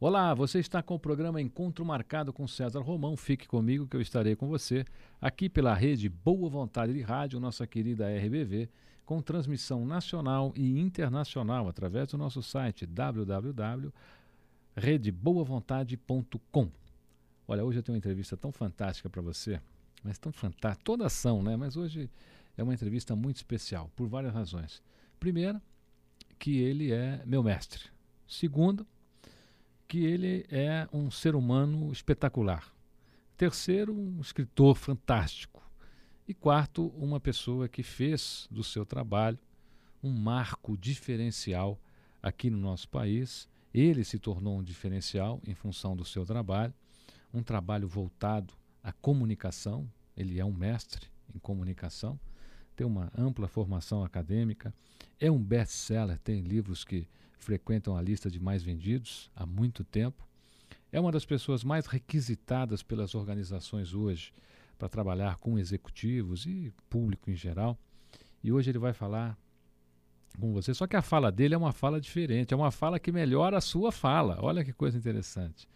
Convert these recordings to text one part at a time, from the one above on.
Olá, você está com o programa Encontro Marcado com César Romão. Fique comigo que eu estarei com você aqui pela rede Boa Vontade de Rádio, nossa querida RBV, com transmissão nacional e internacional através do nosso site www.redeboavontade.com. Olha, hoje eu tenho uma entrevista tão fantástica para você, mas tão fantástica, toda ação, né? Mas hoje é uma entrevista muito especial, por várias razões. Primeiro, que ele é meu mestre. Segundo, que ele é um ser humano espetacular. Terceiro, um escritor fantástico. E quarto, uma pessoa que fez do seu trabalho um marco diferencial aqui no nosso país. Ele se tornou um diferencial em função do seu trabalho, um trabalho voltado à comunicação. Ele é um mestre em comunicação, tem uma ampla formação acadêmica, é um best-seller, tem livros que frequentam a lista de mais vendidos há muito tempo. É uma das pessoas mais requisitadas pelas organizações hoje para trabalhar com executivos e público em geral. E hoje ele vai falar com você. Só que a fala dele é uma fala diferente, é uma fala que melhora a sua fala. Olha que coisa interessante.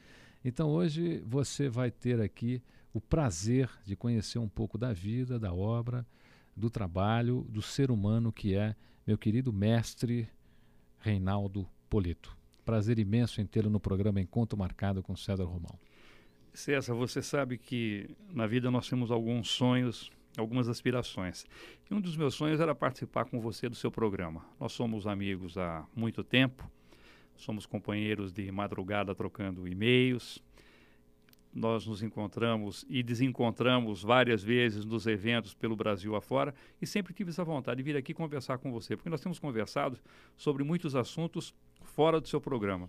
Então hoje você vai ter aqui o prazer de conhecer um pouco da vida, da obra, do trabalho, do ser humano que é meu querido mestre Reinaldo Polito. Prazer imenso em tê-lo no programa Encontro Marcado com César Romão. César, você sabe que na vida nós temos alguns sonhos, algumas aspirações. E um dos meus sonhos era participar com você do seu programa. Nós somos amigos há muito tempo, somos companheiros de madrugada trocando e-mails, nós nos encontramos e desencontramos várias vezes nos eventos pelo Brasil afora e sempre tive essa vontade de vir aqui conversar com você, porque nós temos conversado sobre muitos assuntos fora do seu programa.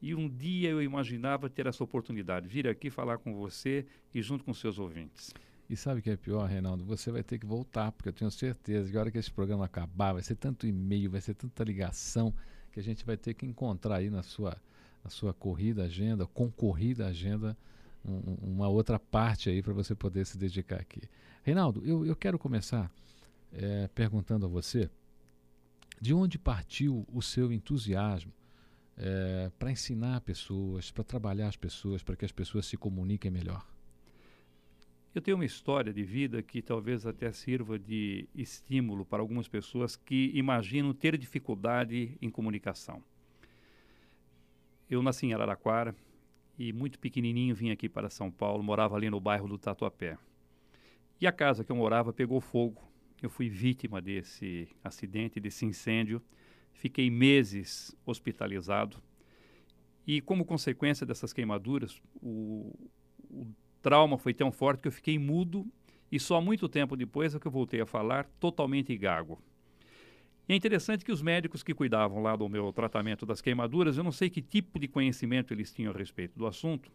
E um dia eu imaginava ter essa oportunidade, vir aqui falar com você e junto com seus ouvintes. E sabe o que é pior, Reinaldo? Você vai ter que voltar, porque eu tenho certeza que a hora que esse programa acabar, vai ser tanto e-mail, vai ser tanta ligação, que a gente vai ter que encontrar aí na sua, na sua corrida agenda, concorrida agenda, um, uma outra parte aí para você poder se dedicar aqui. Reinaldo, eu, eu quero começar é, perguntando a você de onde partiu o seu entusiasmo é, para ensinar pessoas, para trabalhar as pessoas, para que as pessoas se comuniquem melhor? Eu tenho uma história de vida que talvez até sirva de estímulo para algumas pessoas que imaginam ter dificuldade em comunicação. Eu nasci em Araraquara, e muito pequenininho vim aqui para São Paulo, morava ali no bairro do Tatuapé. E a casa que eu morava pegou fogo. Eu fui vítima desse acidente, desse incêndio. Fiquei meses hospitalizado. E como consequência dessas queimaduras, o, o trauma foi tão forte que eu fiquei mudo e só muito tempo depois é que eu voltei a falar totalmente gago. E é interessante que os médicos que cuidavam lá do meu tratamento das queimaduras, eu não sei que tipo de conhecimento eles tinham a respeito do assunto,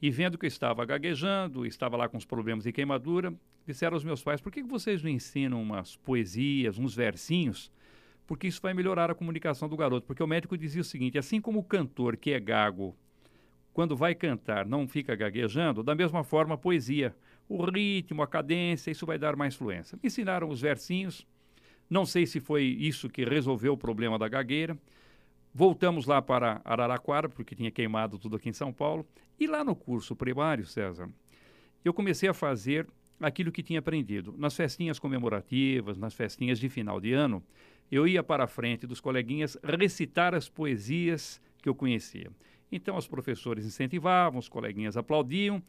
e vendo que eu estava gaguejando, estava lá com os problemas de queimadura, disseram aos meus pais: por que vocês não ensinam umas poesias, uns versinhos? Porque isso vai melhorar a comunicação do garoto. Porque o médico dizia o seguinte: assim como o cantor que é gago, quando vai cantar, não fica gaguejando, da mesma forma a poesia. O ritmo, a cadência, isso vai dar mais fluência. Me ensinaram os versinhos não sei se foi isso que resolveu o problema da gagueira. Voltamos lá para Araraquara, porque tinha queimado tudo aqui em São Paulo. E lá no curso primário, César, eu comecei a fazer aquilo que tinha aprendido. Nas festinhas comemorativas, nas festinhas de final de ano, eu ia para a frente dos coleguinhas recitar as poesias que eu conhecia. Então, os professores incentivavam, os coleguinhas aplaudiam.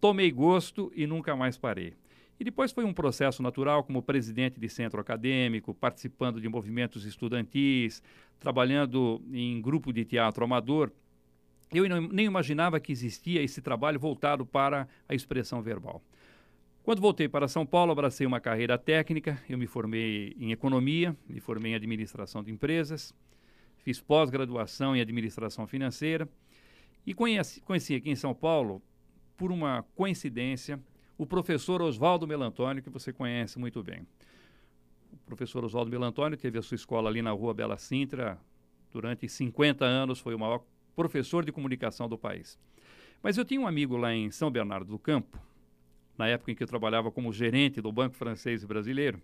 Tomei gosto e nunca mais parei. E depois foi um processo natural como presidente de centro acadêmico, participando de movimentos estudantis, trabalhando em grupo de teatro amador. Eu nem imaginava que existia esse trabalho voltado para a expressão verbal. Quando voltei para São Paulo, abracei uma carreira técnica. Eu me formei em economia, me formei em administração de empresas, fiz pós-graduação em administração financeira e conheci, conheci aqui em São Paulo, por uma coincidência, o professor Oswaldo Melantônio, que você conhece muito bem. O professor Oswaldo Melantônio teve a sua escola ali na rua Bela Sintra durante 50 anos, foi o maior professor de comunicação do país. Mas eu tinha um amigo lá em São Bernardo do Campo, na época em que eu trabalhava como gerente do Banco Francês e Brasileiro,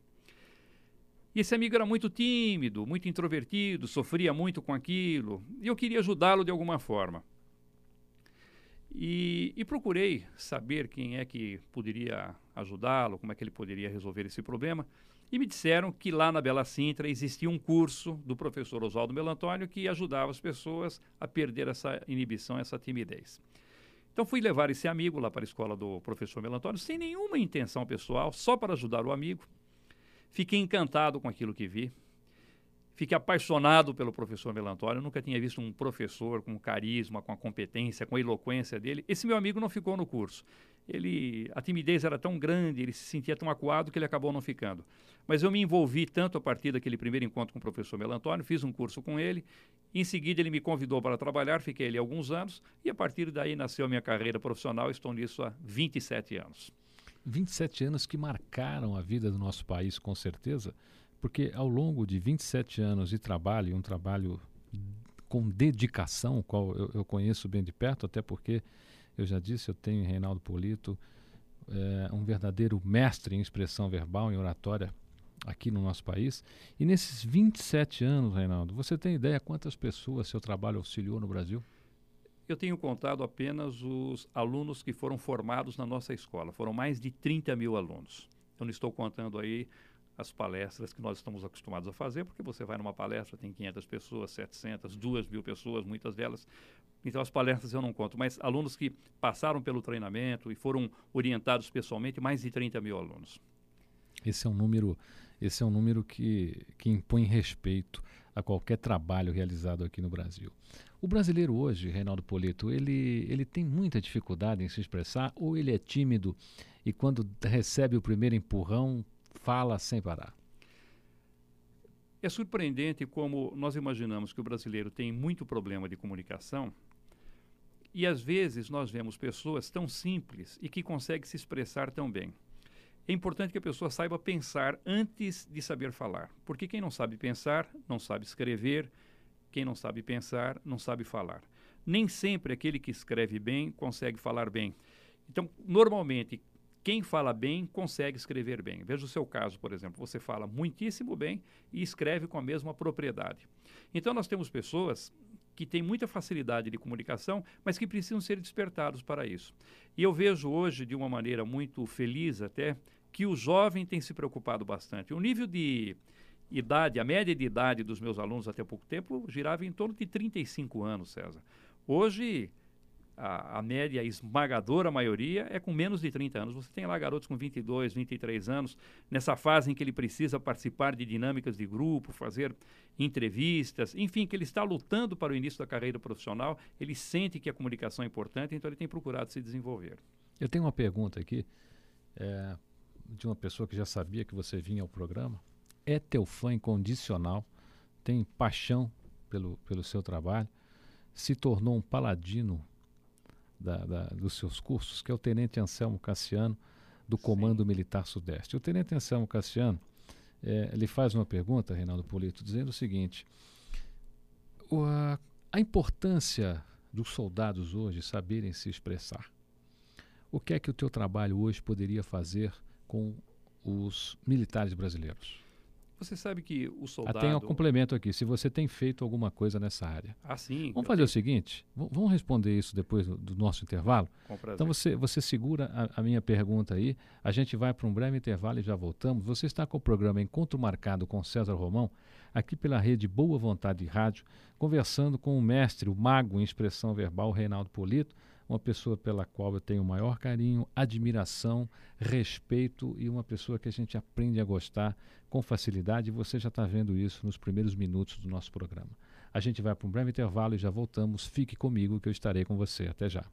E esse amigo era muito tímido, muito introvertido, sofria muito com aquilo, e eu queria ajudá-lo de alguma forma. E, e, procurei saber quem é que poderia ajudá-lo, como é que ele poderia resolver esse problema. E me disseram que lá na Bela Sintra existia um curso do professor Oswaldo Melantônio que ajudava as pessoas a perder essa inibição, essa timidez. Então fui levar esse amigo lá para a escola do professor Melantônio, sem nenhuma intenção pessoal, só para ajudar o amigo. Fiquei encantado com aquilo que vi. Fiquei apaixonado pelo professor Melantônio. Eu nunca tinha visto um professor com carisma, com a competência, com a eloquência dele. Esse meu amigo não ficou no curso. Ele, a timidez era tão grande, ele se sentia tão acuado que ele acabou não ficando. Mas eu me envolvi tanto a partir daquele primeiro encontro com o professor Melantônio, fiz um curso com ele. Em seguida, ele me convidou para trabalhar, fiquei ali alguns anos. E a partir daí nasceu a minha carreira profissional. Estou nisso há 27 anos. 27 anos que marcaram a vida do nosso país, com certeza porque ao longo de 27 anos de trabalho, um trabalho com dedicação, qual eu, eu conheço bem de perto, até porque eu já disse, eu tenho em Reinaldo Polito é, um verdadeiro mestre em expressão verbal, em oratória, aqui no nosso país. E nesses 27 anos, Reinaldo, você tem ideia quantas pessoas seu trabalho auxiliou no Brasil? Eu tenho contado apenas os alunos que foram formados na nossa escola. Foram mais de 30 mil alunos. Eu não estou contando aí as palestras que nós estamos acostumados a fazer, porque você vai numa palestra, tem 500 pessoas, 700, 2 mil pessoas, muitas delas. Então, as palestras eu não conto, mas alunos que passaram pelo treinamento e foram orientados pessoalmente, mais de 30 mil alunos. Esse é um número, esse é um número que, que impõe respeito a qualquer trabalho realizado aqui no Brasil. O brasileiro hoje, Reinaldo Polito, ele, ele tem muita dificuldade em se expressar ou ele é tímido e quando recebe o primeiro empurrão fala sem parar. É surpreendente como nós imaginamos que o brasileiro tem muito problema de comunicação e às vezes nós vemos pessoas tão simples e que conseguem se expressar tão bem. É importante que a pessoa saiba pensar antes de saber falar, porque quem não sabe pensar não sabe escrever, quem não sabe pensar não sabe falar. Nem sempre aquele que escreve bem consegue falar bem. Então, normalmente, quem fala bem consegue escrever bem. Veja o seu caso, por exemplo. Você fala muitíssimo bem e escreve com a mesma propriedade. Então, nós temos pessoas que têm muita facilidade de comunicação, mas que precisam ser despertados para isso. E eu vejo hoje, de uma maneira muito feliz até, que o jovem tem se preocupado bastante. O nível de idade, a média de idade dos meus alunos até pouco tempo girava em torno de 35 anos, César. Hoje a, a, média esmagadora maioria é com menos de 30 anos. Você tem lá garotos com 22, 23 anos, nessa fase em que ele precisa participar de dinâmicas de grupo, fazer entrevistas, enfim, que ele está lutando para o início da carreira profissional, ele sente que a comunicação é importante, então ele tem procurado se desenvolver. Eu tenho uma pergunta aqui é, de uma pessoa que já sabia que você vinha ao programa. É teu fã incondicional, tem paixão pelo, pelo seu trabalho, se tornou um paladino da, da, dos seus cursos, que é o Tenente Anselmo Cassiano, do Comando Sim. Militar Sudeste. O Tenente Anselmo Cassiano, é, ele faz uma pergunta, Reinaldo Polito, dizendo o seguinte: o, a, a importância dos soldados hoje saberem se expressar. O que é que o teu trabalho hoje poderia fazer com os militares brasileiros? Você sabe que o soldado. Ah, tem um complemento aqui. Se você tem feito alguma coisa nessa área. Ah, sim. Vamos fazer tenho... o seguinte: vamos responder isso depois do, do nosso intervalo? Com prazer. Então você, você segura a, a minha pergunta aí. A gente vai para um breve intervalo e já voltamos. Você está com o programa Encontro Marcado com César Romão, aqui pela rede Boa Vontade Rádio, conversando com o mestre, o mago em expressão verbal, Reinaldo Polito uma pessoa pela qual eu tenho o maior carinho, admiração, respeito e uma pessoa que a gente aprende a gostar com facilidade. Você já está vendo isso nos primeiros minutos do nosso programa. A gente vai para um breve intervalo e já voltamos. Fique comigo que eu estarei com você. Até já.